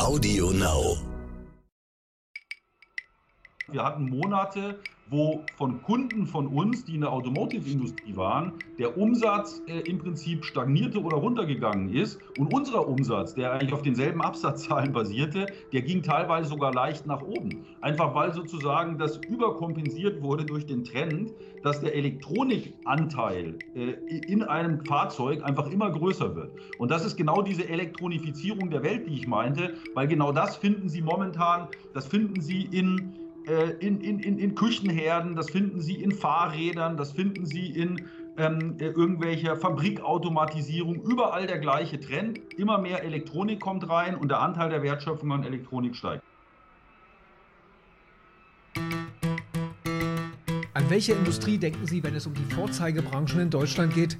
Audio Now. Wir hatten Monate, wo von Kunden von uns, die in der Automotive-Industrie waren, der Umsatz äh, im Prinzip stagnierte oder runtergegangen ist. Und unser Umsatz, der eigentlich auf denselben Absatzzahlen basierte, der ging teilweise sogar leicht nach oben. Einfach weil sozusagen das überkompensiert wurde durch den Trend, dass der Elektronikanteil äh, in einem Fahrzeug einfach immer größer wird. Und das ist genau diese Elektronifizierung der Welt, die ich meinte, weil genau das finden Sie momentan, das finden Sie in in, in, in, in Küchenherden, das finden Sie in Fahrrädern, das finden Sie in ähm, äh, irgendwelcher Fabrikautomatisierung, überall der gleiche Trend. Immer mehr Elektronik kommt rein und der Anteil der Wertschöpfung an Elektronik steigt. An welche Industrie denken Sie, wenn es um die Vorzeigebranchen in Deutschland geht?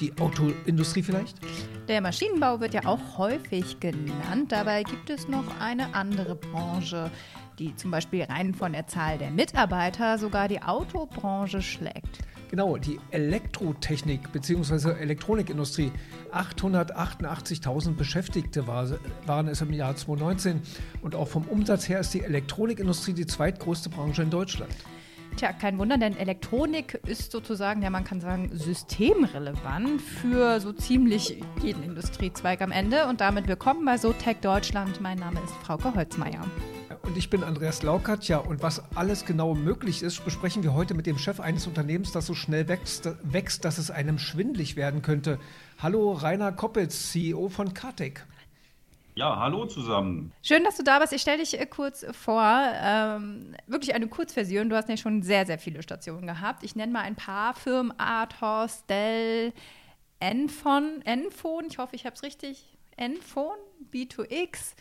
Die Autoindustrie vielleicht? Der Maschinenbau wird ja auch häufig genannt. Dabei gibt es noch eine andere Branche, die zum Beispiel rein von der Zahl der Mitarbeiter sogar die Autobranche schlägt. Genau, die Elektrotechnik bzw. Elektronikindustrie. 888.000 Beschäftigte war, waren es im Jahr 2019. Und auch vom Umsatz her ist die Elektronikindustrie die zweitgrößte Branche in Deutschland. Tja, kein Wunder, denn Elektronik ist sozusagen, ja, man kann sagen, systemrelevant für so ziemlich jeden Industriezweig am Ende. Und damit willkommen bei SoTech Deutschland. Mein Name ist Frauke Holzmeier. Und ich bin Andreas Laukert. Ja, und was alles genau möglich ist, besprechen wir heute mit dem Chef eines Unternehmens, das so schnell wächst, wächst dass es einem schwindlig werden könnte. Hallo, Rainer Koppitz, CEO von Kartek. Ja, hallo zusammen. Schön, dass du da bist. Ich stelle dich äh, kurz vor. Ähm, wirklich eine Kurzversion. Du hast ja schon sehr, sehr viele Stationen gehabt. Ich nenne mal ein paar Firmen: Arthos, Dell, Enfon, Enfon. Ich hoffe, ich habe es richtig. Enfon, B2X.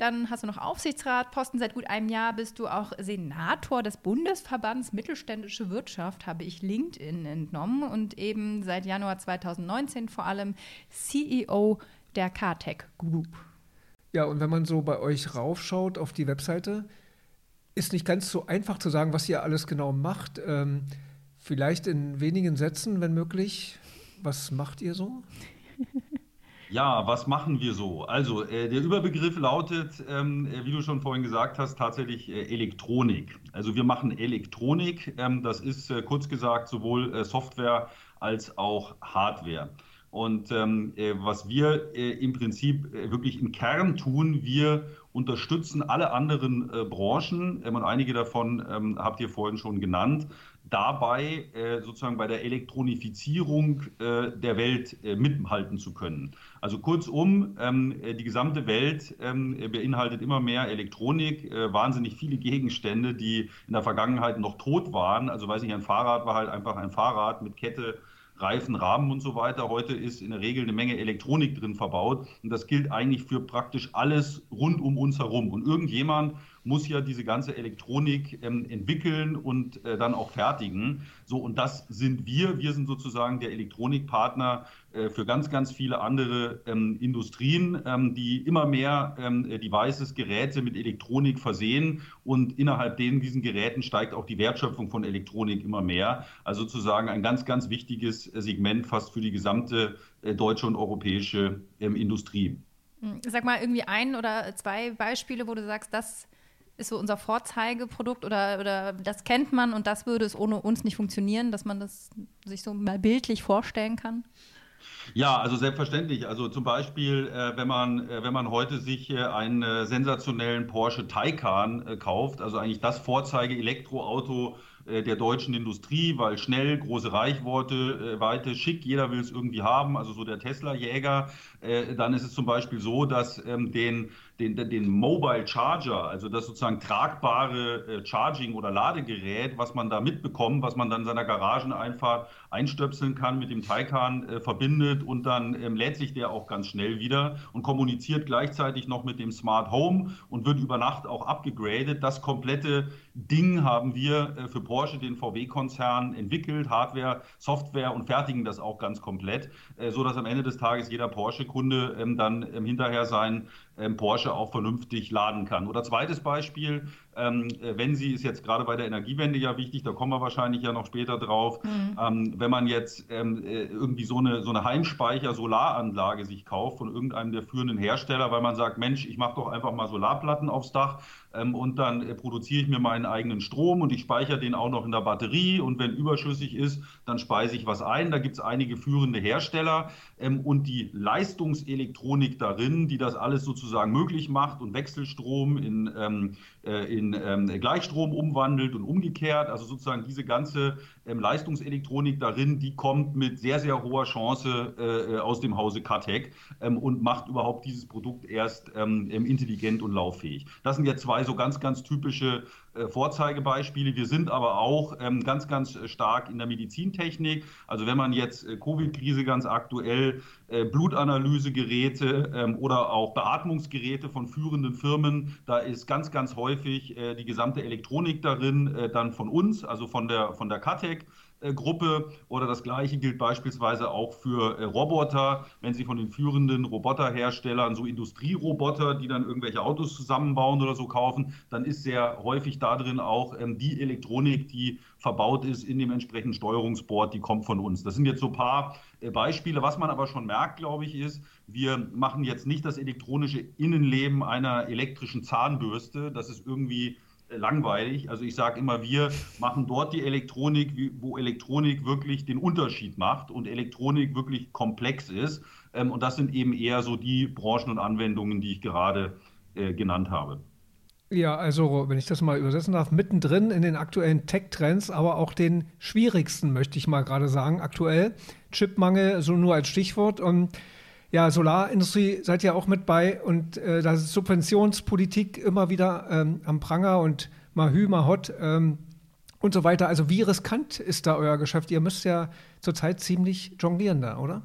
Dann hast du noch Aufsichtsratposten. Seit gut einem Jahr bist du auch Senator des Bundesverbands Mittelständische Wirtschaft, habe ich LinkedIn entnommen. Und eben seit Januar 2019 vor allem CEO der Cartech Group. Ja, und wenn man so bei euch raufschaut auf die Webseite, ist nicht ganz so einfach zu sagen, was ihr alles genau macht. Ähm, vielleicht in wenigen Sätzen, wenn möglich. Was macht ihr so? Ja, was machen wir so? Also, äh, der Überbegriff lautet, ähm, äh, wie du schon vorhin gesagt hast, tatsächlich äh, Elektronik. Also, wir machen Elektronik. Ähm, das ist äh, kurz gesagt sowohl äh, Software als auch Hardware. Und ähm, äh, was wir im Prinzip wirklich im Kern tun, wir unterstützen alle anderen Branchen, ähm, und einige davon ähm, habt ihr vorhin schon genannt, dabei äh, sozusagen bei der Elektronifizierung äh, der Welt mithalten zu können. Also kurzum, ähm, die gesamte Welt ähm, beinhaltet immer mehr Elektronik, wahnsinnig viele Gegenstände, die in der Vergangenheit noch tot waren. Also weiß ich, ein Fahrrad war halt einfach ein Fahrrad mit Kette Reifen, Rahmen und so weiter. Heute ist in der Regel eine Menge Elektronik drin verbaut. Und das gilt eigentlich für praktisch alles rund um uns herum. Und irgendjemand muss ja diese ganze Elektronik ähm, entwickeln und äh, dann auch fertigen. So, und das sind wir. Wir sind sozusagen der Elektronikpartner äh, für ganz, ganz viele andere ähm, Industrien, ähm, die immer mehr ähm, Devices, Geräte mit Elektronik versehen. Und innerhalb denen, diesen Geräten steigt auch die Wertschöpfung von Elektronik immer mehr. Also sozusagen ein ganz, ganz wichtiges Segment fast für die gesamte äh, deutsche und europäische ähm, Industrie. Hm, sag mal irgendwie ein oder zwei Beispiele, wo du sagst, das ist so unser Vorzeigeprodukt oder, oder das kennt man und das würde es ohne uns nicht funktionieren, dass man das sich so mal bildlich vorstellen kann? Ja, also selbstverständlich. Also zum Beispiel, äh, wenn, man, äh, wenn man heute sich äh, einen äh, sensationellen Porsche Taycan äh, kauft, also eigentlich das Vorzeige-Elektroauto äh, der deutschen Industrie, weil schnell, große Reichweite, Weite, schick, jeder will es irgendwie haben, also so der Tesla-Jäger, dann ist es zum Beispiel so, dass ähm, den den, den Mobile Charger, also das sozusagen tragbare äh, Charging- oder Ladegerät, was man da mitbekommt, was man dann in seiner Garageneinfahrt einstöpseln kann, mit dem Taycan äh, verbindet und dann ähm, lädt sich der auch ganz schnell wieder und kommuniziert gleichzeitig noch mit dem Smart Home und wird über Nacht auch abgegradet. Das komplette Ding haben wir äh, für Porsche, den VW-Konzern, entwickelt, Hardware, Software und fertigen das auch ganz komplett, äh, so dass am Ende des Tages jeder Porsche-Kunde ähm, dann ähm, hinterher sein Porsche auch vernünftig laden kann. Oder zweites Beispiel, ähm, wenn sie, ist jetzt gerade bei der Energiewende ja wichtig, da kommen wir wahrscheinlich ja noch später drauf, mhm. ähm, wenn man jetzt ähm, äh, irgendwie so eine, so eine Heimspeicher-Solaranlage sich kauft von irgendeinem der führenden Hersteller, weil man sagt, Mensch, ich mache doch einfach mal Solarplatten aufs Dach ähm, und dann äh, produziere ich mir meinen eigenen Strom und ich speichere den auch noch in der Batterie und wenn überschüssig ist, dann speise ich was ein. Da gibt es einige führende Hersteller ähm, und die Leistungselektronik darin, die das alles sozusagen möglich macht und Wechselstrom in, ähm, äh, in ähm, Gleichstrom umwandelt und umgekehrt. Also sozusagen diese ganze ähm, Leistungselektronik darin, die kommt mit sehr, sehr hoher Chance äh, aus dem Hause Katec ähm, und macht überhaupt dieses Produkt erst intelligent und lauffähig. Das sind jetzt zwei so ganz, ganz typische äh, Vorzeigebeispiele. Wir sind aber auch ähm, ganz, ganz stark in der Medizintechnik. Also wenn man jetzt äh, Covid-Krise ganz aktuell, äh, Blutanalysegeräte ähm, oder auch Beatmungsgeräte von führenden Firmen, da ist ganz, ganz häufig äh, die gesamte Elektronik darin, äh, dann von uns, also von der, von der CATEC. Gruppe oder das gleiche gilt beispielsweise auch für äh, Roboter, wenn Sie von den führenden Roboterherstellern so Industrieroboter, die dann irgendwelche Autos zusammenbauen oder so kaufen, dann ist sehr häufig da drin auch ähm, die Elektronik, die verbaut ist in dem entsprechenden Steuerungsboard, die kommt von uns. Das sind jetzt so ein paar äh, Beispiele. Was man aber schon merkt, glaube ich, ist, wir machen jetzt nicht das elektronische Innenleben einer elektrischen Zahnbürste. Das ist irgendwie langweilig. Also ich sage immer, wir machen dort die Elektronik, wo Elektronik wirklich den Unterschied macht und Elektronik wirklich komplex ist. Ähm, und das sind eben eher so die Branchen und Anwendungen, die ich gerade äh, genannt habe. Ja, also wenn ich das mal übersetzen darf, mittendrin in den aktuellen Tech-Trends, aber auch den schwierigsten, möchte ich mal gerade sagen, aktuell. Chipmangel, so nur als Stichwort. Und ja, Solarindustrie seid ihr auch mit bei und äh, da ist Subventionspolitik immer wieder ähm, am Pranger und mal hü, mal hot ähm, und so weiter. Also wie riskant ist da euer Geschäft? Ihr müsst ja zurzeit ziemlich jonglieren da, oder?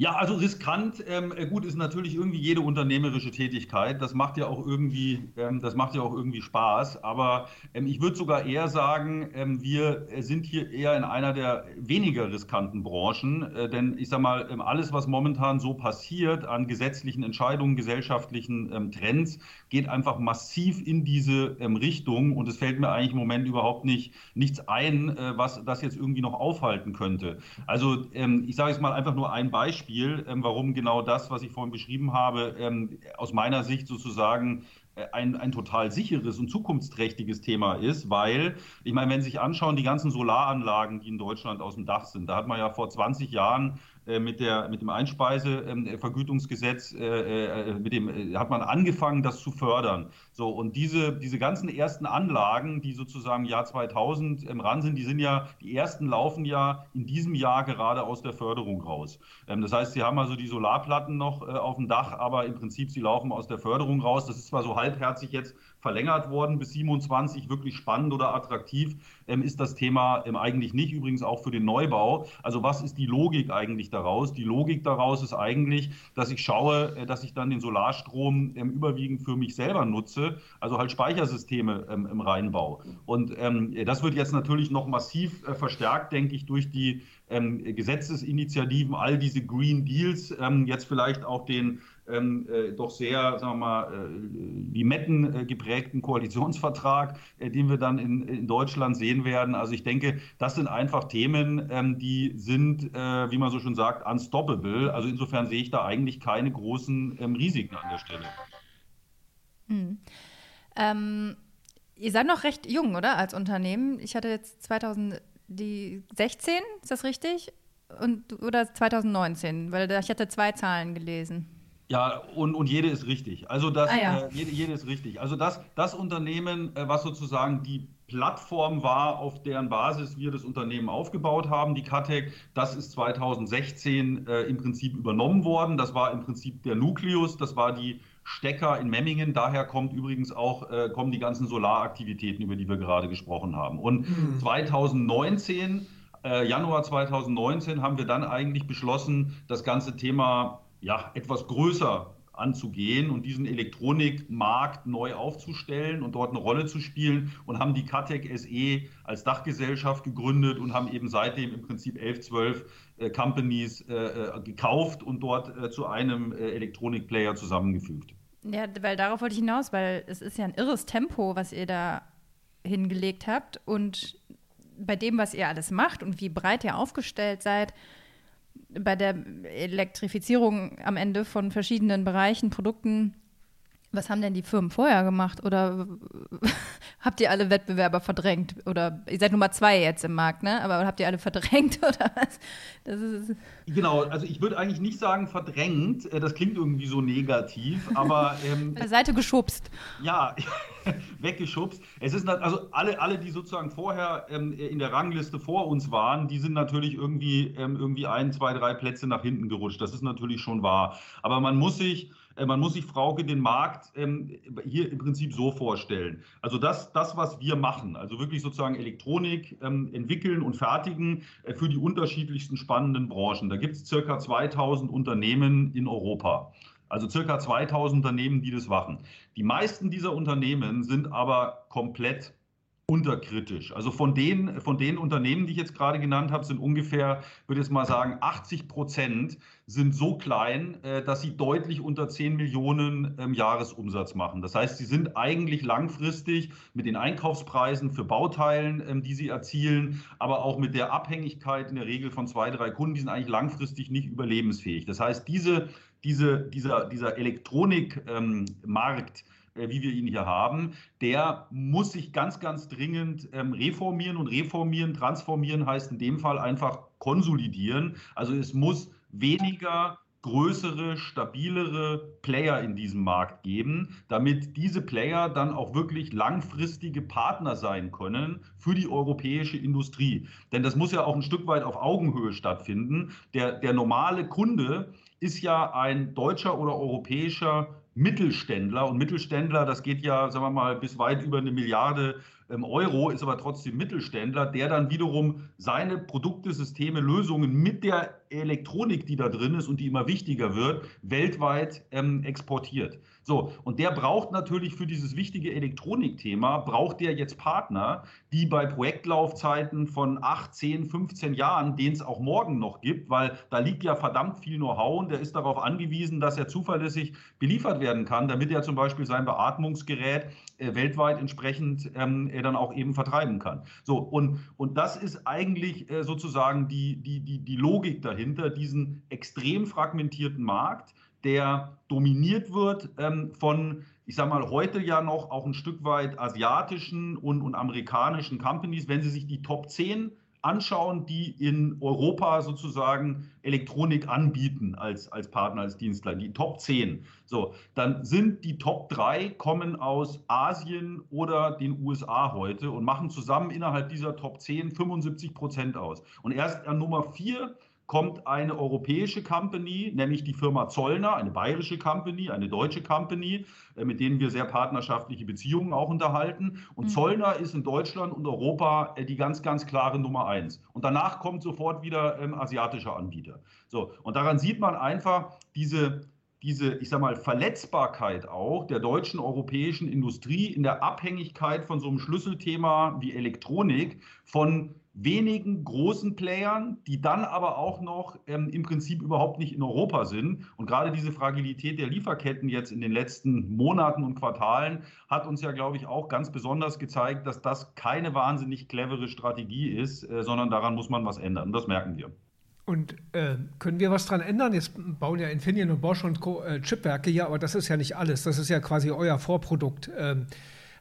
Ja, also riskant, ähm, äh, gut, ist natürlich irgendwie jede unternehmerische Tätigkeit. Das macht ja auch irgendwie, ähm, das macht ja auch irgendwie Spaß. Aber ähm, ich würde sogar eher sagen, ähm, wir sind hier eher in einer der weniger riskanten Branchen. Äh, denn ich sage mal, ähm, alles, was momentan so passiert an gesetzlichen Entscheidungen, gesellschaftlichen ähm, Trends, geht einfach massiv in diese Richtung. Und es fällt mir eigentlich im Moment überhaupt nicht nichts ein, äh, was das jetzt irgendwie noch aufhalten könnte. Also ich sage jetzt mal einfach nur ein Beispiel. Beispiel, ähm, warum genau das, was ich vorhin beschrieben habe, ähm, aus meiner Sicht sozusagen äh, ein, ein total sicheres und zukunftsträchtiges Thema ist, weil, ich meine, wenn Sie sich anschauen, die ganzen Solaranlagen, die in Deutschland aus dem Dach sind, da hat man ja vor 20 Jahren äh, mit, der, mit dem Einspeisevergütungsgesetz, äh, mit dem hat man angefangen, das zu fördern. So, und diese, diese ganzen ersten Anlagen, die sozusagen Jahr 2000 im ran sind, die sind ja, die ersten laufen ja in diesem Jahr gerade aus der Förderung raus. Ähm, das heißt, sie haben also die Solarplatten noch auf dem Dach, aber im Prinzip sie laufen aus der Förderung raus. Das ist zwar so halbherzig jetzt verlängert worden bis 27. Wirklich spannend oder attraktiv ähm, ist das Thema ähm, eigentlich nicht, übrigens auch für den Neubau. Also was ist die Logik eigentlich daraus? Die Logik daraus ist eigentlich, dass ich schaue, äh, dass ich dann den Solarstrom ähm, überwiegend für mich selber nutze, also halt Speichersysteme ähm, im Rheinbau. Und ähm, das wird jetzt natürlich noch massiv äh, verstärkt, denke ich, durch die ähm, Gesetzesinitiativen, all diese Green Deals, jetzt vielleicht auch den ähm, äh, doch sehr, sagen wir mal, äh, Limetten äh, geprägten Koalitionsvertrag, äh, den wir dann in, in, Deutschland sehen werden. Also ich denke, das sind einfach Themen, ähm, die sind, äh, wie man so schon sagt, unstoppable. Also insofern sehe ich da eigentlich keine großen ähm, Risiken an der Stelle. Hm. Ähm, ihr seid noch recht jung, oder, als Unternehmen? Ich hatte jetzt 2016, ist das richtig? Und, oder 2019, weil ich hatte zwei Zahlen gelesen. Ja, und, und jede ist richtig. Also das, ah, ja. äh, jede, jede ist richtig. Also das, das Unternehmen, äh, was sozusagen die Plattform war, auf deren Basis wir das Unternehmen aufgebaut haben, die Catec, das ist 2016 äh, im Prinzip übernommen worden. Das war im Prinzip der Nukleus, das war die Stecker in Memmingen. Daher kommt übrigens auch, äh, kommen die ganzen Solaraktivitäten, über die wir gerade gesprochen haben. Und mhm. 2019, äh, Januar 2019, haben wir dann eigentlich beschlossen, das ganze Thema ja, etwas größer anzugehen und diesen Elektronikmarkt neu aufzustellen und dort eine Rolle zu spielen und haben die Catec SE als Dachgesellschaft gegründet und haben eben seitdem im Prinzip 11, 12 äh, Companies äh, äh, gekauft und dort äh, zu einem äh, Elektronikplayer zusammengefügt. Ja, weil darauf wollte ich hinaus, weil es ist ja ein irres Tempo, was ihr da hingelegt habt und bei dem, was ihr alles macht und wie breit ihr aufgestellt seid, bei der Elektrifizierung am Ende von verschiedenen Bereichen, Produkten, was haben denn die Firmen vorher gemacht? Oder habt ihr alle Wettbewerber verdrängt? Oder ihr seid Nummer zwei jetzt im Markt, ne? Aber habt ihr alle verdrängt oder was? genau, also ich würde eigentlich nicht sagen verdrängt. Äh, das klingt irgendwie so negativ, aber. Ähm, Seite geschubst. Ja, weggeschubst. Es ist also alle, alle, die sozusagen vorher ähm, in der Rangliste vor uns waren, die sind natürlich irgendwie, ähm, irgendwie ein, zwei, drei Plätze nach hinten gerutscht. Das ist natürlich schon wahr. Aber man muss sich man muss sich, Frauke, den Markt ähm, hier im Prinzip so vorstellen. Also das, das, was wir machen, also wirklich sozusagen Elektronik ähm, entwickeln und fertigen äh, für die unterschiedlichsten spannenden Branchen. Da gibt es circa 2000 Unternehmen in Europa. Also circa 2000 Unternehmen, die das machen. Die meisten dieser Unternehmen sind aber komplett unterkritisch. Also von den, von den Unternehmen, die ich jetzt gerade genannt habe, sind ungefähr, würde ich jetzt mal sagen, 80 Prozent sind so klein, äh, dass sie deutlich unter 10 Millionen ähm, Jahresumsatz machen. Das heißt, sie sind eigentlich langfristig mit den Einkaufspreisen für Bauteilen, ähm, die sie erzielen, aber auch mit der Abhängigkeit in der Regel von zwei, drei Kunden, die sind eigentlich langfristig nicht überlebensfähig. Das heißt, diese, diese, dieser, dieser Elektronikmarkt, ähm, äh, wie wir ihn hier haben, der muss sich ganz, ganz dringend ähm, reformieren. Und reformieren, transformieren heißt in dem Fall einfach konsolidieren. Also es muss weniger größere, stabilere Player in diesem Markt geben, damit diese Player dann auch wirklich langfristige Partner sein können für die europäische Industrie. Denn das muss ja auch ein Stück weit auf Augenhöhe stattfinden. Der, der normale Kunde ist ja ein deutscher oder europäischer Mittelständler. Und Mittelständler, das geht ja, sagen wir mal, bis weit über eine Milliarde ähm, Euro, ist aber trotzdem Mittelständler, der dann wiederum seine Produkte, Systeme, Lösungen mit der Elektronik, die da drin ist und die immer wichtiger wird, weltweit ähm, exportiert. So, und der braucht natürlich für dieses wichtige Elektronikthema, braucht der jetzt Partner, die bei Projektlaufzeiten von 8, 10, 15 Jahren, den es auch morgen noch gibt, weil da liegt ja verdammt viel Know-how und der ist darauf angewiesen, dass er zuverlässig beliefert werden kann, damit er zum Beispiel sein Beatmungsgerät äh, weltweit entsprechend ähm, dann auch eben vertreiben kann. So, und, und das ist eigentlich äh, sozusagen die, die, die, die Logik dahinter, diesen extrem fragmentierten Markt der dominiert wird ähm, von, ich sage mal, heute ja noch auch ein Stück weit asiatischen und, und amerikanischen Companies. Wenn Sie sich die Top 10 anschauen, die in Europa sozusagen Elektronik anbieten als, als Partner, als Dienstleister, die Top 10. So, dann sind die Top 3 kommen aus Asien oder den USA heute und machen zusammen innerhalb dieser Top 10 75 Prozent aus. Und erst an Nummer 4 kommt eine europäische Company, nämlich die Firma Zollner, eine bayerische Company, eine deutsche Company, äh, mit denen wir sehr partnerschaftliche Beziehungen auch unterhalten. Und mhm. Zollner ist in Deutschland und Europa äh, die ganz, ganz klare Nummer eins. Und danach kommt sofort wieder ähm, asiatischer Anbieter. So, und daran sieht man einfach diese, diese, ich sag mal, Verletzbarkeit auch der deutschen europäischen Industrie in der Abhängigkeit von so einem Schlüsselthema wie Elektronik von wenigen großen Playern, die dann aber auch noch ähm, im Prinzip überhaupt nicht in Europa sind. Und gerade diese Fragilität der Lieferketten jetzt in den letzten Monaten und Quartalen hat uns ja, glaube ich, auch ganz besonders gezeigt, dass das keine wahnsinnig clevere Strategie ist, äh, sondern daran muss man was ändern. Und das merken wir. Und äh, können wir was dran ändern? Jetzt bauen ja Infineon und Bosch und Co. Äh, Chipwerke hier, aber das ist ja nicht alles. Das ist ja quasi euer Vorprodukt. Ähm,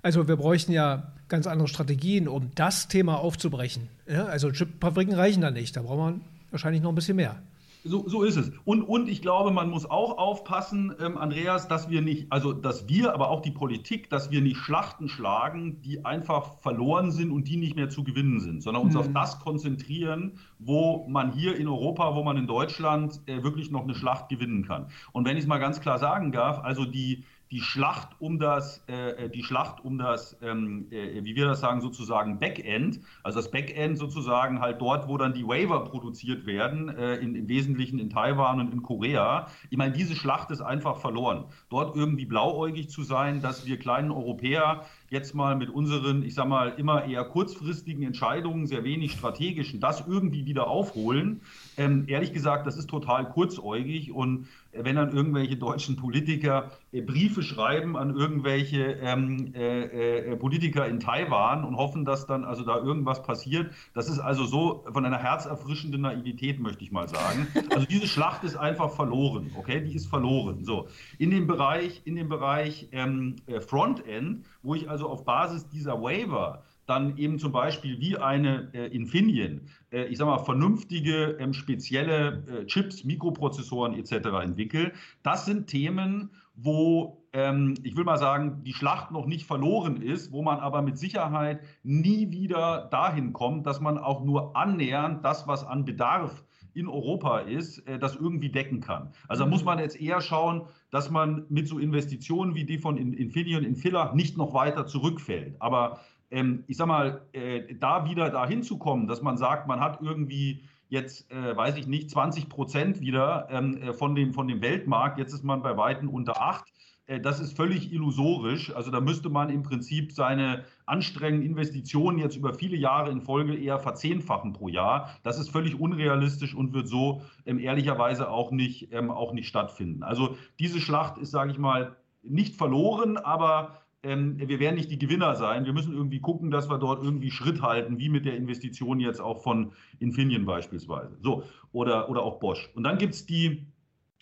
also wir bräuchten ja ganz andere Strategien, um das Thema aufzubrechen. Ja, also Chipfabriken reichen da nicht. Da braucht man wahrscheinlich noch ein bisschen mehr. So, so ist es. Und, und ich glaube, man muss auch aufpassen, ähm, Andreas, dass wir nicht, also dass wir, aber auch die Politik, dass wir nicht Schlachten schlagen, die einfach verloren sind und die nicht mehr zu gewinnen sind, sondern uns mhm. auf das konzentrieren, wo man hier in Europa, wo man in Deutschland äh, wirklich noch eine Schlacht gewinnen kann. Und wenn ich es mal ganz klar sagen darf, also die, die Schlacht um das, äh, äh, die Schlacht um das, ähm, äh, wie wir das sagen, sozusagen Backend, also das Backend sozusagen halt dort, wo dann die Waiver produziert werden, äh, in, im Wesentlichen in Taiwan und in Korea. Ich meine, diese Schlacht ist einfach verloren. Dort irgendwie blauäugig zu sein, dass wir kleinen Europäer jetzt mal mit unseren, ich sag mal, immer eher kurzfristigen Entscheidungen, sehr wenig strategischen, das irgendwie wieder aufholen. Ähm, ehrlich gesagt, das ist total kurzäugig und wenn dann irgendwelche deutschen Politiker äh, Briefe schreiben an irgendwelche ähm, äh, äh, Politiker in Taiwan und hoffen, dass dann also da irgendwas passiert. Das ist also so von einer herzerfrischenden Naivität, möchte ich mal sagen. Also diese Schlacht ist einfach verloren, okay? Die ist verloren. So in dem Bereich, in dem Bereich ähm, äh, Frontend, wo ich also auf Basis dieser Waiver dann eben zum Beispiel wie eine äh, Infineon, äh, ich sage mal, vernünftige, ähm, spezielle äh, Chips, Mikroprozessoren etc. entwickelt. Das sind Themen, wo ähm, ich will mal sagen, die Schlacht noch nicht verloren ist, wo man aber mit Sicherheit nie wieder dahin kommt, dass man auch nur annähernd das, was an Bedarf in Europa ist, äh, das irgendwie decken kann. Also da muss mhm. man jetzt eher schauen, dass man mit so Investitionen wie die von Infineon in Filler nicht noch weiter zurückfällt. Aber ähm, ich sag mal, äh, da wieder dahin zu kommen, dass man sagt, man hat irgendwie jetzt, äh, weiß ich nicht, 20 Prozent wieder ähm, äh, von, dem, von dem Weltmarkt, jetzt ist man bei Weitem unter 8. Äh, das ist völlig illusorisch. Also da müsste man im Prinzip seine anstrengenden Investitionen jetzt über viele Jahre in Folge eher verzehnfachen pro Jahr. Das ist völlig unrealistisch und wird so ähm, ehrlicherweise auch nicht, ähm, auch nicht stattfinden. Also diese Schlacht ist, sage ich mal, nicht verloren, aber ähm, wir werden nicht die Gewinner sein. Wir müssen irgendwie gucken, dass wir dort irgendwie Schritt halten, wie mit der Investition jetzt auch von Infineon beispielsweise. So, oder, oder auch Bosch. Und dann gibt es die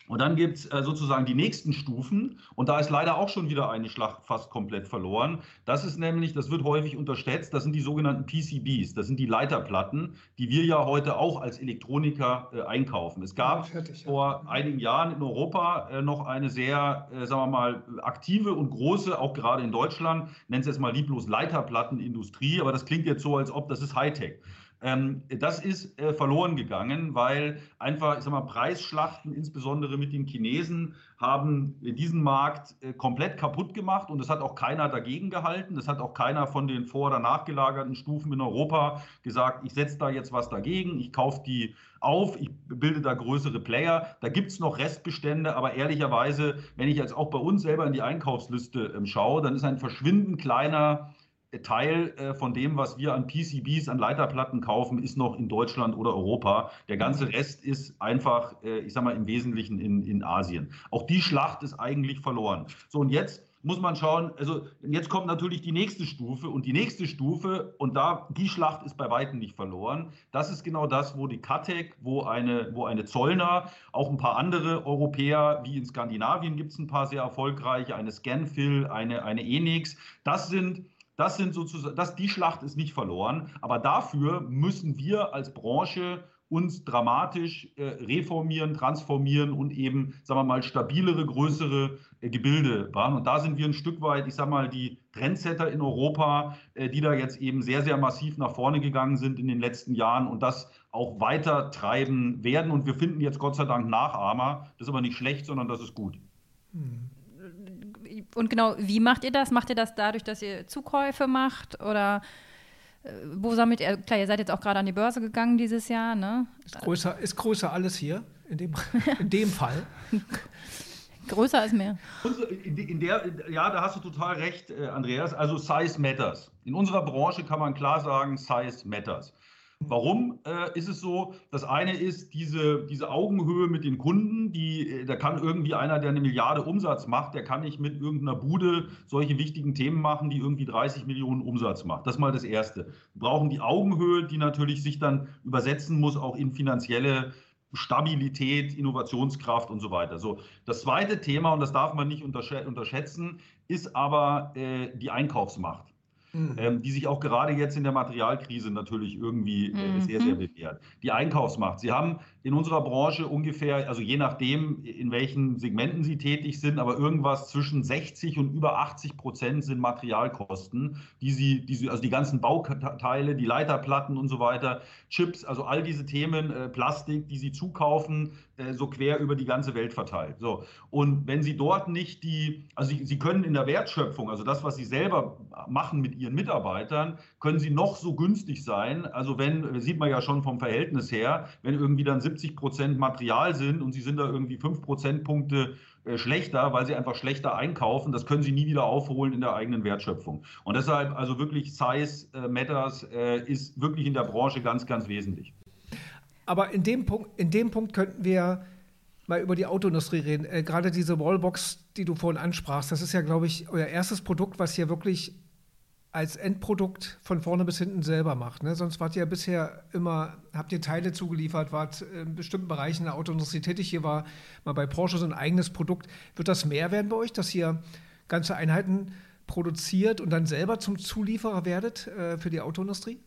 und dann gibt es äh, sozusagen die nächsten Stufen. Und da ist leider auch schon wieder eine Schlacht fast komplett verloren. Das ist nämlich, das wird häufig unterschätzt, das sind die sogenannten PCBs. Das sind die Leiterplatten, die wir ja heute auch als Elektroniker äh, einkaufen. Es gab ja, fertig, ja. vor einigen Jahren in Europa äh, noch eine sehr, äh, sagen wir mal, aktive und große, auch gerade in Deutschland, nennt es jetzt mal lieblos Leiterplattenindustrie. Aber das klingt jetzt so, als ob das ist Hightech. Ähm, das ist äh, verloren gegangen, weil einfach, ich sag mal, Preisschlachten, insbesondere mit den Chinesen, haben diesen Markt äh, komplett kaputt gemacht und es hat auch keiner dagegen gehalten. Es hat auch keiner von den vor- oder nachgelagerten Stufen in Europa gesagt, ich setze da jetzt was dagegen, ich kaufe die auf, ich bilde da größere Player. Da gibt es noch Restbestände, aber ehrlicherweise, wenn ich jetzt auch bei uns selber in die Einkaufsliste ähm, schaue, dann ist ein verschwindend kleiner Teil äh, von dem, was wir an PCBs, an Leiterplatten kaufen, ist noch in Deutschland oder Europa. Der ganze Rest ist einfach, äh, ich sage mal, im Wesentlichen in, in Asien. Auch die Schlacht ist eigentlich verloren. So, und jetzt muss man schauen, also jetzt kommt natürlich die nächste Stufe und die nächste Stufe und da die Schlacht ist bei weitem nicht verloren. Das ist genau das, wo die Katec, wo eine, wo eine Zollner, auch ein paar andere Europäer, wie in Skandinavien gibt es ein paar sehr erfolgreiche, eine Scanfil, eine, eine Enix, das sind das sind sozusagen, das, die Schlacht ist nicht verloren, aber dafür müssen wir als Branche uns dramatisch äh, reformieren, transformieren und eben, sagen wir mal, stabilere, größere äh, Gebilde bauen. Und da sind wir ein Stück weit, ich sage mal, die Trendsetter in Europa, äh, die da jetzt eben sehr, sehr massiv nach vorne gegangen sind in den letzten Jahren und das auch weiter treiben werden. Und wir finden jetzt Gott sei Dank Nachahmer. Das ist aber nicht schlecht, sondern das ist gut. Hm und genau, wie macht ihr das? Macht ihr das dadurch, dass ihr Zukäufe macht oder äh, wo sammelt ihr? Klar, ihr seid jetzt auch gerade an die Börse gegangen dieses Jahr, ne? Ist größer, ist größer alles hier in dem, in dem Fall. größer als mehr. In der, ja, da hast du total recht, äh, Andreas. Also Size matters. In unserer Branche kann man klar sagen, Size matters. Warum äh, ist es so? Das eine ist diese, diese Augenhöhe mit den Kunden, die, äh, da kann irgendwie einer, der eine Milliarde Umsatz macht, der kann nicht mit irgendeiner Bude solche wichtigen Themen machen, die irgendwie 30 Millionen Umsatz macht. Das ist mal das Erste. Wir brauchen die Augenhöhe, die natürlich sich dann übersetzen muss, auch in finanzielle Stabilität, Innovationskraft und so weiter. So, das zweite Thema, und das darf man nicht unterschätzen, ist aber äh, die Einkaufsmacht mhm. ähm, die sich auch gerade jetzt in der Materialkrise natürlich irgendwie äh, mhm. sehr, sehr bewährt. Die Einkaufsmacht. Sie haben in unserer Branche ungefähr, also je nachdem, in welchen Segmenten Sie tätig sind, aber irgendwas zwischen 60 und über 80 Prozent sind Materialkosten, die Sie, die Sie also die ganzen Bauteile, die Leiterplatten und so weiter, Chips, also all diese Themen, äh, Plastik, die Sie zukaufen, äh, so quer über die ganze Welt verteilt. So. Und wenn Sie dort nicht die, also Sie, Sie können in der Wertschöpfung, also das, was Sie selber machen mit Ihren Mitarbeitern, können Sie noch so günstig sein. Also wenn, sieht man ja schon vom Verhältnis her, wenn irgendwie dann 70 Prozent Material sind und Sie sind da irgendwie 5 Prozentpunkte äh, schlechter, weil sie einfach schlechter einkaufen. Das können sie nie wieder aufholen in der eigenen Wertschöpfung. Und deshalb also wirklich Size äh, Matters äh, ist wirklich in der Branche ganz, ganz wesentlich. Aber in dem Punkt, in dem Punkt könnten wir mal über die Autoindustrie reden. Äh, gerade diese Wallbox, die du vorhin ansprachst, das ist ja, glaube ich, euer erstes Produkt, was hier wirklich als Endprodukt von vorne bis hinten selber macht. Ne? Sonst wart ihr bisher immer, habt ihr Teile zugeliefert, wart in bestimmten Bereichen der Autoindustrie tätig. Hier war mal bei Porsche so ein eigenes Produkt. Wird das mehr werden bei euch, dass ihr ganze Einheiten produziert und dann selber zum Zulieferer werdet äh, für die Autoindustrie?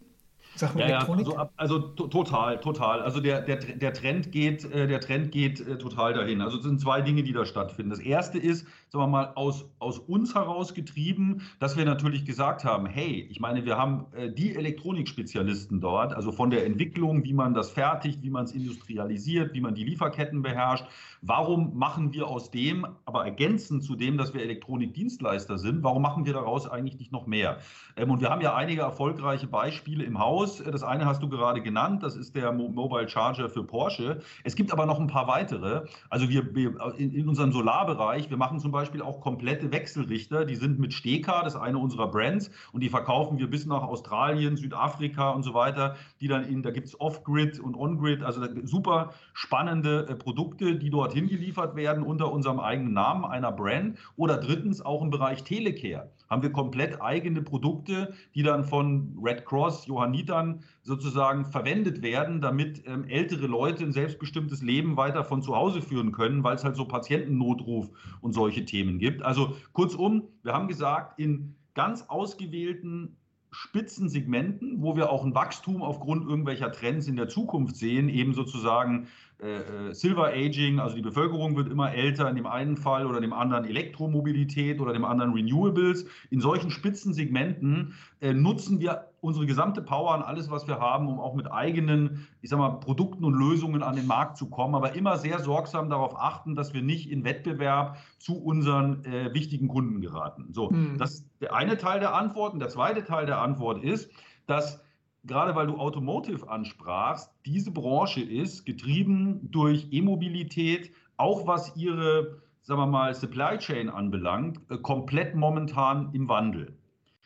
Sachen ja, Elektronik? Ja, also, also total, total. Also der, der, der Trend geht, äh, der Trend geht äh, total dahin. Also es sind zwei Dinge, die da stattfinden. Das erste ist, sagen wir mal, aus, aus uns heraus getrieben, dass wir natürlich gesagt haben, hey, ich meine, wir haben äh, die Elektronikspezialisten dort, also von der Entwicklung, wie man das fertigt, wie man es industrialisiert, wie man die Lieferketten beherrscht. Warum machen wir aus dem, aber ergänzend zu dem, dass wir Elektronikdienstleister sind, warum machen wir daraus eigentlich nicht noch mehr? Ähm, und wir haben ja einige erfolgreiche Beispiele im Haus aus. Das eine hast du gerade genannt, das ist der Mobile Charger für Porsche. Es gibt aber noch ein paar weitere. Also wir, wir in, in, unserem Solarbereich, wir machen zum Beispiel auch komplette Wechselrichter, die sind mit Steka, das ist eine unserer Brands, und die verkaufen wir bis nach Australien, Südafrika und so weiter, die dann in, da gibt es Off-Grid und On-Grid, also super spannende äh, Produkte, die dorthin geliefert werden unter unserem eigenen Namen, einer Brand. Oder drittens auch im Bereich Telecare haben wir komplett eigene Produkte, die dann von Red Cross, Johannitern sozusagen verwendet werden, damit ähm, ältere Leute ein selbstbestimmtes Leben weiter von zu Hause führen können, weil es halt so Patientennotruf und solche Themen gibt. Also kurzum, wir haben gesagt, in ganz ausgewählten Spitzensegmenten, wo wir auch ein Wachstum aufgrund irgendwelcher Trends in der Zukunft sehen, eben sozusagen äh, äh, Silver Aging, also die Bevölkerung wird immer älter in dem einen Fall oder dem anderen Elektromobilität oder dem anderen Renewables. In solchen Spitzensegmenten äh, nutzen wir unsere gesamte Power und alles, was wir haben, um auch mit eigenen, ich sag mal, Produkten und Lösungen an den Markt zu kommen, aber immer sehr sorgsam darauf achten, dass wir nicht in Wettbewerb zu unseren äh, wichtigen Kunden geraten. So, mhm. das ist der eine Teil der Antwort. Und der zweite Teil der Antwort ist, dass gerade weil du Automotive ansprachst, diese Branche ist getrieben durch E-Mobilität, auch was ihre, sagen wir mal, Supply Chain anbelangt, äh, komplett momentan im Wandel.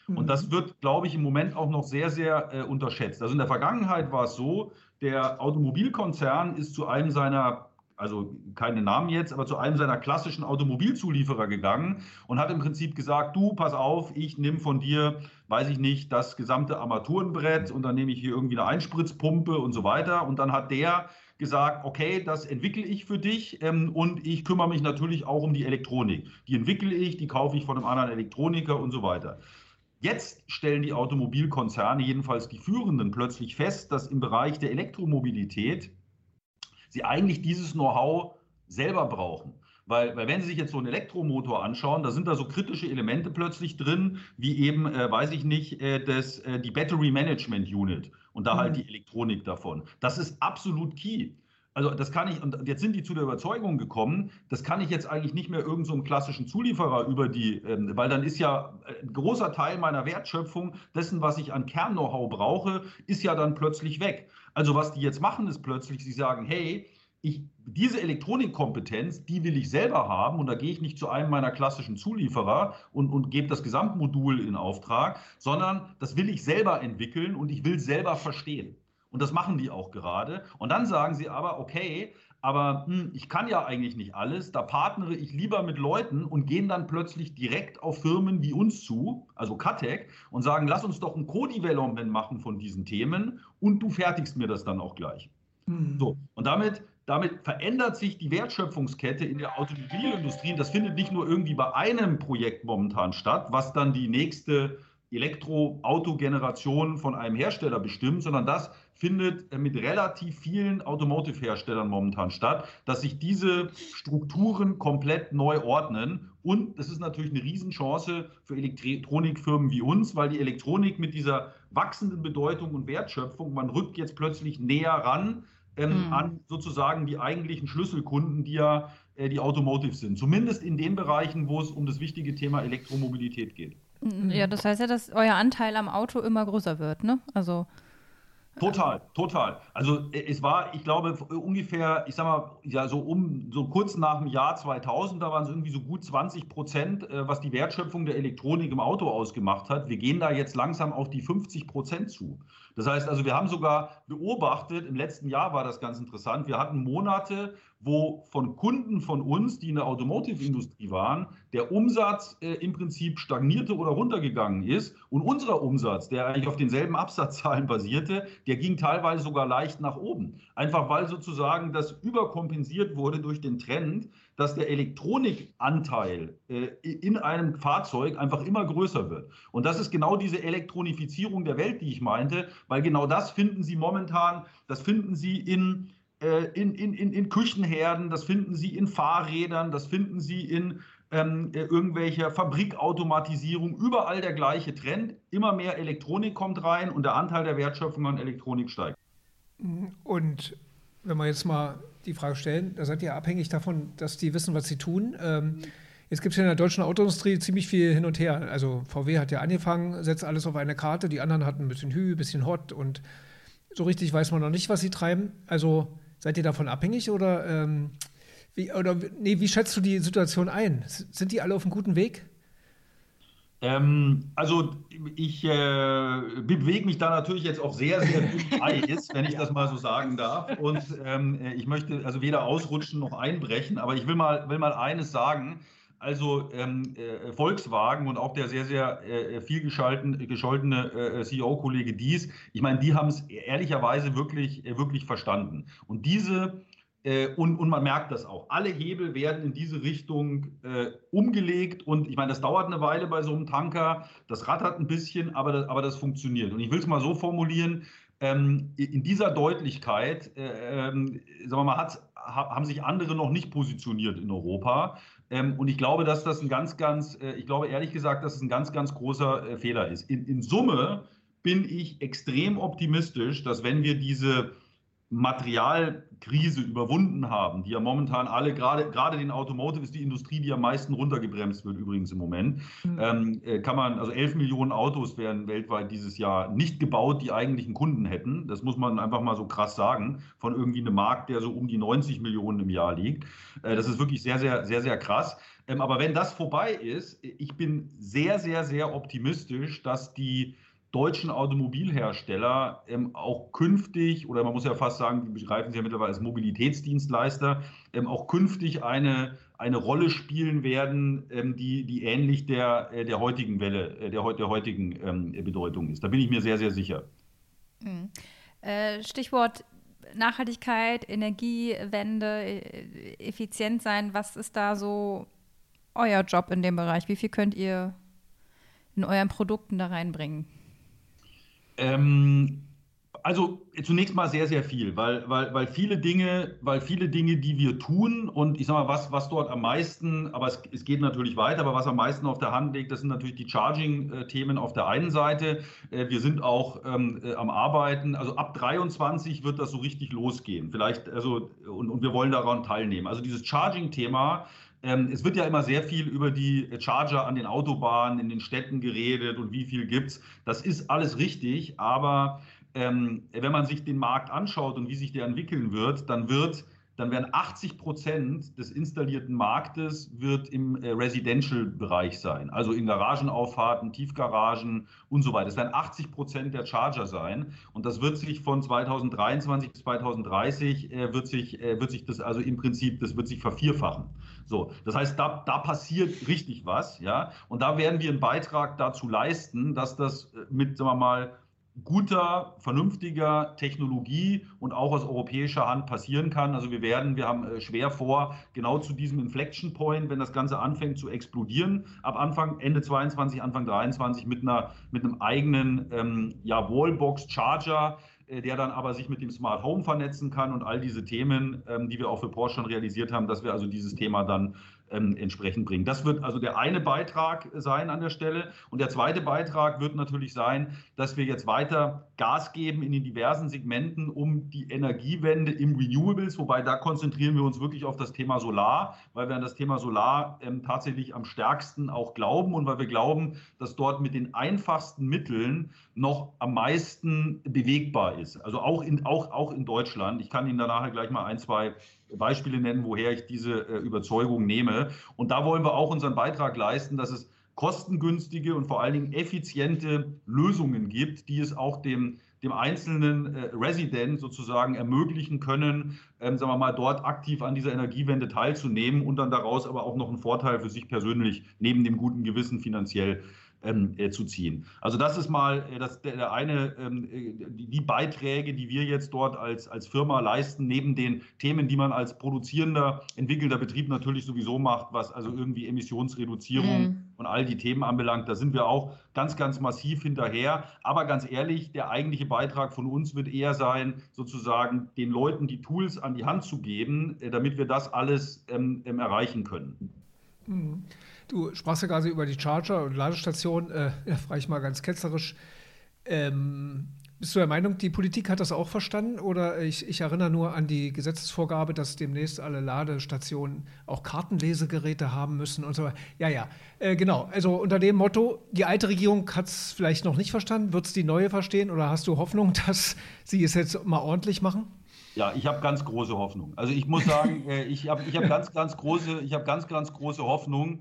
Und mhm. das wird, glaube ich, im Moment auch noch sehr, sehr äh, unterschätzt. Also in der Vergangenheit war es so, der Automobilkonzern ist zu einem seiner also keine Namen jetzt, aber zu einem seiner klassischen Automobilzulieferer gegangen und hat im Prinzip gesagt, du, pass auf, ich nehme von dir, weiß ich nicht, das gesamte Armaturenbrett und dann nehme ich hier irgendwie eine Einspritzpumpe und so weiter. Und dann hat der gesagt, okay, das entwickle ich für dich ähm, und ich kümmere mich natürlich auch um die Elektronik. Die entwickle ich, die kaufe ich von einem anderen Elektroniker und so weiter. Jetzt stellen die Automobilkonzerne, jedenfalls die führenden, plötzlich fest, dass im Bereich der Elektromobilität sie eigentlich dieses Know-how selber brauchen. Weil, weil wenn Sie sich jetzt so einen Elektromotor anschauen, da sind da so kritische Elemente plötzlich drin, wie eben, äh, weiß ich nicht, äh, das, äh, die Battery Management Unit und da halt mhm. halt die Elektronik davon. Das ist absolut key. Also das kann ich, und jetzt sind die zu der Überzeugung gekommen, das kann ich jetzt eigentlich nicht mehr irgendeinem so klassischen Zulieferer über die, ähm, weil dann ist ja ein großer Teil meiner Wertschöpfung, dessen, was ich an Kern-Know-how brauche, ist ja dann plötzlich weg. Also was die jetzt machen, ist plötzlich, sie sagen, hey, ich, diese Elektronikkompetenz, die will ich selber haben und da gehe ich nicht zu einem meiner klassischen Zulieferer und, und gebe das Gesamtmodul in Auftrag, sondern das will ich selber entwickeln und ich will selber verstehen. Und das machen die auch gerade. Und dann sagen sie aber, okay, aber hm, ich kann ja eigentlich nicht alles, da partnere ich lieber mit Leuten und gehen dann plötzlich direkt auf Firmen wie uns zu, also Katec, und sagen, lass uns doch ein Co-Development machen von diesen Themen und du fertigst mir das dann auch gleich. Mhm. So, und damit, damit verändert sich die Wertschöpfungskette in der Automobilindustrie. Das findet nicht nur irgendwie bei einem Projekt momentan statt, was dann die nächste Elektroauto-Generation von einem Hersteller bestimmt, sondern das findet mit relativ vielen Automotive-Herstellern momentan statt, dass sich diese Strukturen komplett neu ordnen. Und das ist natürlich eine Riesenchance für Elektronikfirmen wie uns, weil die Elektronik mit dieser wachsenden Bedeutung und Wertschöpfung, man rückt jetzt plötzlich näher ran ähm, mhm. an sozusagen die eigentlichen Schlüsselkunden, die ja äh, die Automotive sind. Zumindest in den Bereichen, wo es um das wichtige Thema Elektromobilität geht. Ja, das heißt ja, dass euer Anteil am Auto immer größer wird, ne? Also Total, total. Also äh, es war, ich glaube, ungefähr, ich sag mal, ja, so um so kurz nach dem Jahr 2000, da waren es irgendwie so gut 20 Prozent, äh, was die Wertschöpfung der Elektronik im Auto ausgemacht hat. Wir gehen da jetzt langsam auf die 50 Prozent zu. Das heißt also, wir haben sogar beobachtet, im letzten Jahr war das ganz interessant, wir hatten Monate, wo von Kunden von uns, die in der Automotive-Industrie waren, der Umsatz äh, im Prinzip stagnierte oder runtergegangen ist. Und unser Umsatz, der eigentlich auf denselben Absatzzahlen basierte, der ging teilweise sogar leicht nach oben. Einfach weil sozusagen das überkompensiert wurde durch den Trend, dass der Elektronikanteil äh, in einem Fahrzeug einfach immer größer wird. Und das ist genau diese Elektronifizierung der Welt, die ich meinte, weil genau das finden Sie momentan, das finden Sie in äh, in, in, in, in Küchenherden, das finden Sie in Fahrrädern, das finden Sie in ähm, äh, irgendwelcher Fabrikautomatisierung, überall der gleiche Trend. Immer mehr Elektronik kommt rein und der Anteil der Wertschöpfung an Elektronik steigt. Und wenn wir jetzt mal die Frage stellen, da seid ihr abhängig davon, dass die wissen, was sie tun. Ähm, jetzt gibt es ja in der deutschen Autoindustrie ziemlich viel hin und her. Also VW hat ja angefangen, setzt alles auf eine Karte, die anderen hatten ein bisschen Hü, ein bisschen Hot und so richtig weiß man noch nicht, was sie treiben. Also Seid ihr davon abhängig oder, ähm, wie, oder nee, wie schätzt du die Situation ein? Sind die alle auf einem guten Weg? Ähm, also ich äh, bewege mich da natürlich jetzt auch sehr, sehr dünn Eis, wenn ich das mal so sagen darf. Und ähm, ich möchte also weder ausrutschen noch einbrechen, aber ich will mal, will mal eines sagen. Also ähm, äh, Volkswagen und auch der sehr, sehr äh, viel gescholtene äh, CEO-Kollege Dies, ich meine, die haben es ehrlicherweise wirklich, äh, wirklich verstanden. Und diese äh, und, und, man merkt das auch. Alle Hebel werden in diese Richtung äh, umgelegt. Und ich meine, das dauert eine Weile bei so einem Tanker. Das rattert ein bisschen, aber das, aber das funktioniert. Und ich will es mal so formulieren: ähm, In dieser Deutlichkeit, äh, ähm, sagen wir mal, hat, haben sich andere noch nicht positioniert in Europa. Ähm, und ich glaube, dass das ein ganz, ganz, äh, ich glaube ehrlich gesagt, dass es ein ganz, ganz großer äh, Fehler ist. In, in Summe bin ich extrem optimistisch, dass wenn wir diese Materialkrise überwunden haben, die ja momentan alle, gerade, gerade den Automotive ist die Industrie, die am meisten runtergebremst wird übrigens im Moment, mhm. ähm, äh, kann man, also 11 Millionen Autos werden weltweit dieses Jahr nicht gebaut, die eigentlichen Kunden hätten. Das muss man einfach mal so krass sagen, von irgendwie einem Markt, der so um die 90 Millionen im Jahr liegt. Äh, das ist wirklich sehr, sehr, sehr, sehr krass. Ähm, aber wenn das vorbei ist, ich bin sehr, sehr, sehr optimistisch, dass die deutschen Automobilhersteller ähm, auch künftig, oder man muss ja fast sagen, die begreifen sich ja mittlerweile als Mobilitätsdienstleister, ähm, auch künftig eine, eine Rolle spielen werden, ähm, die, die ähnlich der, äh, der heutigen Welle, äh, der, der heutigen ähm, Bedeutung ist. Da bin ich mir sehr, sehr sicher. Mhm. Äh, Stichwort Nachhaltigkeit, Energiewende, effizient sein. Was ist da so euer Job in dem Bereich? Wie viel könnt ihr in euren Produkten da reinbringen? Ähm, also zunächst mal sehr, sehr viel, weil, weil, weil viele Dinge, weil viele Dinge, die wir tun und ich sag mal, was, was dort am meisten, aber es, es geht natürlich weiter, aber was am meisten auf der Hand liegt, das sind natürlich die Charging-Themen auf der einen Seite. Äh, wir sind auch ähm, äh, am Arbeiten, also ab 23 wird das so richtig losgehen. Vielleicht, also, und, und wir wollen daran teilnehmen. Also dieses Charging-Thema, ähm, es wird ja immer sehr viel über die Charger an den Autobahnen, in den Städten geredet und wie viel gibt es. Das ist alles richtig, aber ähm, wenn man sich den Markt anschaut und wie sich der entwickeln wird, dann wird dann werden 80 Prozent des installierten Marktes wird im äh, Residential-Bereich sein, also in Garagenauffahrten, Tiefgaragen und so weiter. Es werden 80 Prozent der Charger sein und das wird sich von 2023 bis 2030 äh, wird sich äh, wird sich das also im Prinzip das wird sich vervierfachen. So, das heißt, da, da passiert richtig was, ja, und da werden wir einen Beitrag dazu leisten, dass das äh, mit, sagen wir mal, guter, vernünftiger Technologie und auch aus europäischer Hand passieren kann. Also wir werden, wir haben äh, schwer vor, genau zu diesem Inflection Point, wenn das Ganze anfängt zu explodieren, ab Anfang, Ende 22, Anfang 23 mit einer, mit einem eigenen, ähm, ja, Wallbox Charger, äh, der dann aber sich mit dem Smart Home vernetzen kann und all diese Themen, ähm, die wir auch für Porsche schon realisiert haben, dass wir also dieses Thema dann ähm, entsprechend bringen. Das wird also der eine Beitrag sein an der Stelle. Und der zweite Beitrag wird natürlich sein, dass wir jetzt weiter Gas geben in den diversen Segmenten um die Energiewende im Renewables, wobei da konzentrieren wir uns wirklich auf das Thema Solar, weil wir an das Thema Solar ähm, tatsächlich am stärksten auch glauben und weil wir glauben, dass dort mit den einfachsten Mitteln noch am meisten bewegbar ist. Also auch in, auch, auch in Deutschland. Ich kann Ihnen da nachher gleich mal ein, zwei Beispiele nennen, woher ich diese äh, Überzeugung nehme. Und da wollen wir auch unseren Beitrag leisten, dass es kostengünstige und vor allen Dingen effiziente Lösungen gibt, die es auch dem, dem einzelnen äh, Resident sozusagen ermöglichen können, ähm, sagen wir mal, dort aktiv an dieser Energiewende teilzunehmen und dann daraus aber auch noch einen Vorteil für sich persönlich neben dem guten Gewissen finanziell ähm, äh, zu ziehen. Also das ist mal äh, das, der, der eine, ähm, äh, die, die, Beiträge, die wir jetzt dort als, als Firma leisten, neben den Themen, die man als produzierender, entwickelnder Betrieb natürlich sowieso macht, was also irgendwie Emissionsreduzierung mhm. und all die Themen anbelangt. Da sind wir auch ganz, ganz massiv hinterher. Aber ganz ehrlich, der eigentliche Beitrag von uns wird eher sein, sozusagen den Leuten die Tools an die Hand zu geben, äh, damit wir das alles ähm, ähm erreichen können. Mhm. Du sprachst ja gerade über die Charger und Ladestationen. Äh, ja, frage ich mal ganz ketzerisch. Ähm, bist du der Meinung, die Politik hat das auch verstanden? Oder ich, ich, erinnere nur an die Gesetzesvorgabe, dass demnächst alle Ladestationen auch Kartenlesegeräte haben müssen und so weiter. Ja, ja, äh, genau. Also unter dem Motto, die alte Regierung hat es vielleicht noch nicht verstanden. Wird es die neue verstehen? Oder hast du Hoffnung, dass sie es jetzt mal ordentlich machen? Ja, ich habe ganz große Hoffnung. Also ich muss sagen, äh, ich habe ich hab ganz, ganz große, ich habe ganz, ganz große Hoffnung,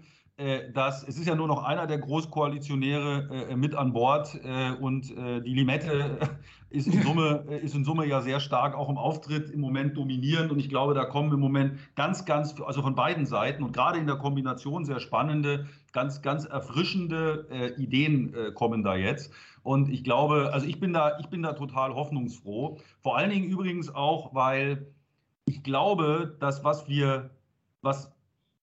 dass es ist ja nur noch einer der Großkoalitionäre äh, mit an Bord äh, und äh, die Limette ist in, Summe, äh, ist in Summe ja sehr stark auch im Auftritt im Moment dominierend und ich glaube, da kommen im Moment ganz, ganz, also von beiden Seiten und gerade in der Kombination sehr spannende, ganz, ganz erfrischende äh, Ideen kommen da jetzt. Und ich glaube, also ich bin da, ich bin da total hoffnungsfroh. Vor allen Dingen übrigens auch, weil ich glaube, dass was wir, was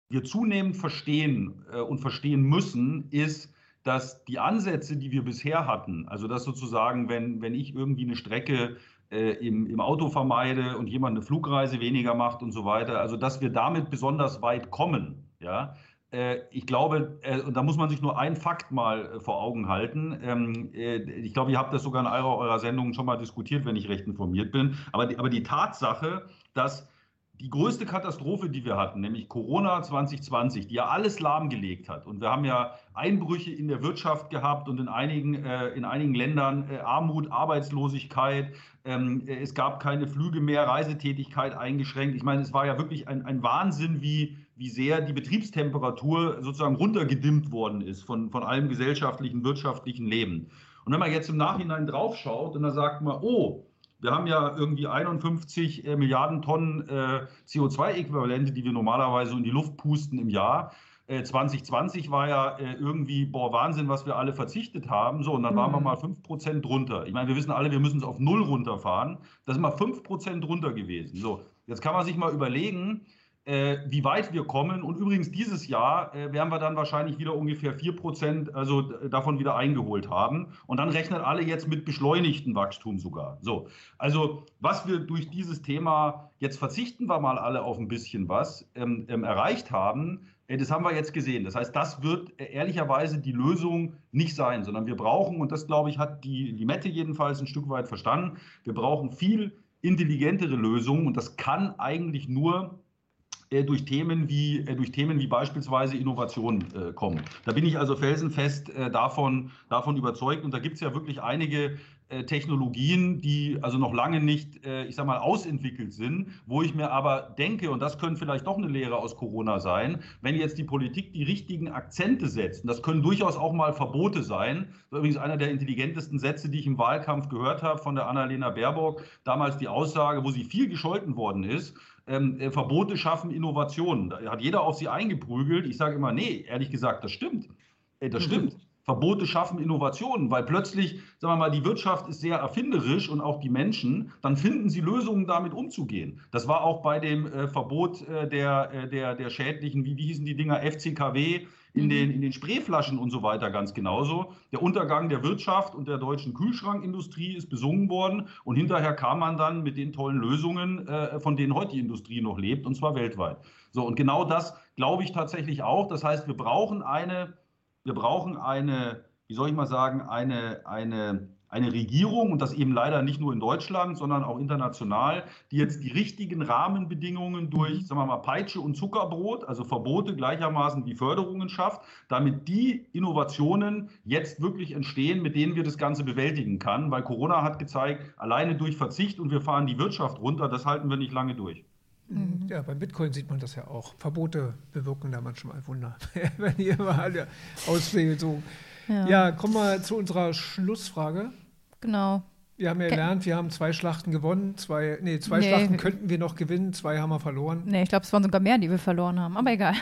wir zunehmend verstehen äh, und verstehen müssen, ist, dass die Ansätze, die wir bisher hatten, also dass sozusagen, wenn, wenn ich irgendwie eine Strecke äh, im, im Auto vermeide und jemand eine Flugreise weniger macht und so weiter, also dass wir damit besonders weit kommen. Ja? Äh, ich glaube, äh, und da muss man sich nur ein Fakt mal äh, vor Augen halten. Ähm, äh, ich glaube, ihr habt das sogar in eurer, eurer Sendung schon mal diskutiert, wenn ich recht informiert bin. Aber die, aber die Tatsache, dass die größte Katastrophe, die wir hatten, nämlich Corona 2020, die ja alles lahmgelegt hat. Und wir haben ja Einbrüche in der Wirtschaft gehabt und in einigen, äh, in einigen Ländern äh, Armut, Arbeitslosigkeit. Ähm, äh, es gab keine Flüge mehr, Reisetätigkeit eingeschränkt. Ich meine, es war ja wirklich ein, ein Wahnsinn, wie, wie sehr die Betriebstemperatur sozusagen runtergedimmt worden ist von, von allem gesellschaftlichen, wirtschaftlichen Leben. Und wenn man jetzt im Nachhinein draufschaut und dann sagt man, oh, wir haben ja irgendwie 51 äh, Milliarden Tonnen äh, CO2-Äquivalente, die wir normalerweise in die Luft pusten im Jahr. 2020 äh, war ja irgendwie, boah, Wahnsinn, was wir alle verzichtet haben. So, und dann mhm. waren wir mhm. mal 5% drunter. Ich meine, wir wissen alle, wir müssen es auf Null runterfahren. Das ist mal 5% runter gewesen. So, jetzt kann man sich mal überlegen, äh, wie weit wir kommen. Und übrigens dieses Jahr äh, werden wir dann wahrscheinlich wieder ungefähr 4 Prozent also davon wieder eingeholt haben. Und dann rechnen alle jetzt mit beschleunigtem Wachstum sogar. So, also was wir durch dieses Thema, jetzt verzichten wir mal alle auf ein bisschen was, ähm, ähm, erreicht haben, äh, das haben wir jetzt gesehen. Das heißt, das wird äh, ehrlicherweise die Lösung nicht sein, sondern wir brauchen, und das glaube ich, hat die Limette jedenfalls ein Stück weit verstanden, wir brauchen viel intelligentere Lösungen und das kann eigentlich nur durch Themen wie äh, durch Themen wie beispielsweise Innovation äh, kommen. Da bin ich also felsenfest davon, davon überzeugt. Und da gibt es ja wirklich einige Technologien, die also noch lange nicht, ich sag mal, ausentwickelt sind, wo ich mir aber denke, und das können vielleicht doch eine Lehre aus Corona sein, wenn jetzt die Politik die richtigen Akzente setzt, und das können durchaus auch mal Verbote sein, das ist übrigens einer der intelligentesten Sätze, die ich im Wahlkampf gehört habe von der Annalena Baerbock, damals die Aussage, wo sie viel gescholten worden ist, ähm, äh, Verbote schaffen Innovationen. Da hat jeder auf sie eingeprügelt. Ich sage immer, nee, ehrlich gesagt, das stimmt. Äh, das mhm. stimmt. Verbote schaffen Innovationen, weil plötzlich, sagen wir mal, die Wirtschaft ist sehr erfinderisch und auch die Menschen, dann finden sie Lösungen, damit umzugehen. Das war auch bei dem äh, Verbot äh, der, äh, der, der schädlichen, wie, wie hießen die Dinger, FCKW in, mhm. den, in den Sprayflaschen und so weiter ganz genauso. Der Untergang der Wirtschaft und der deutschen Kühlschrankindustrie ist besungen worden und hinterher kam man dann mit den tollen Lösungen, äh, von denen heute die Industrie noch lebt, und zwar weltweit. So, und genau das glaube ich tatsächlich auch. Das heißt, wir brauchen eine, wir brauchen eine, wie soll ich mal sagen, eine, eine eine Regierung, und das eben leider nicht nur in Deutschland, sondern auch international, die jetzt die richtigen Rahmenbedingungen durch, mhm. sagen wir mal, Peitsche und Zuckerbrot, also Verbote gleichermaßen wie Förderungen schafft, damit die Innovationen jetzt wirklich entstehen, mit denen wir das Ganze bewältigen können. Weil Corona hat gezeigt, alleine durch Verzicht und wir fahren die Wirtschaft runter, das halten wir nicht lange durch. Mhm. Ja, beim Bitcoin sieht man das ja auch. Verbote bewirken da manchmal Wunder, wenn die immer alle Auswege so. Ja. ja, kommen wir zu unserer Schlussfrage. Genau. Wir haben ja gelernt, wir haben zwei Schlachten gewonnen, zwei, nee, zwei nee. Schlachten könnten wir noch gewinnen, zwei haben wir verloren. Nee, ich glaube, es waren sogar mehr, die wir verloren haben, aber egal.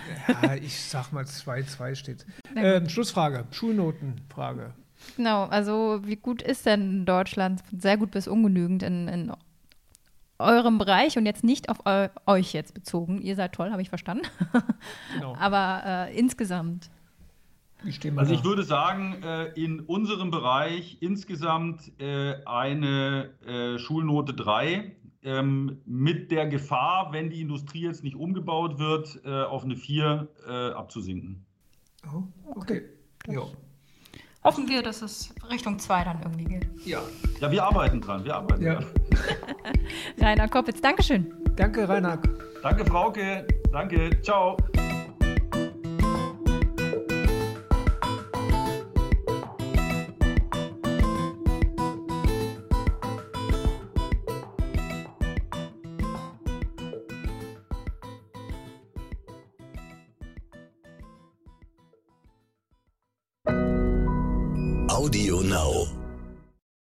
Ja, ich sag mal 2-2 steht. Ähm, Schlussfrage, Schulnotenfrage. Genau, also wie gut ist denn Deutschland? Sehr gut bis ungenügend in, in eurem Bereich und jetzt nicht auf eu euch jetzt bezogen. Ihr seid toll, habe ich verstanden. Genau. aber äh, insgesamt. Also ich würde sagen, äh, in unserem Bereich insgesamt äh, eine äh, Schulnote 3 ähm, mit der Gefahr, wenn die Industrie jetzt nicht umgebaut wird, auf eine 4 abzusinken. Oh, okay. Ja. Hoffen wir, dass es Richtung 2 dann irgendwie geht. Ja. Ja, wir arbeiten dran. Wir arbeiten ja. dran. Rainer Koppitz, Dankeschön. Danke, Rainer. Danke, Frauke. Danke. Ciao.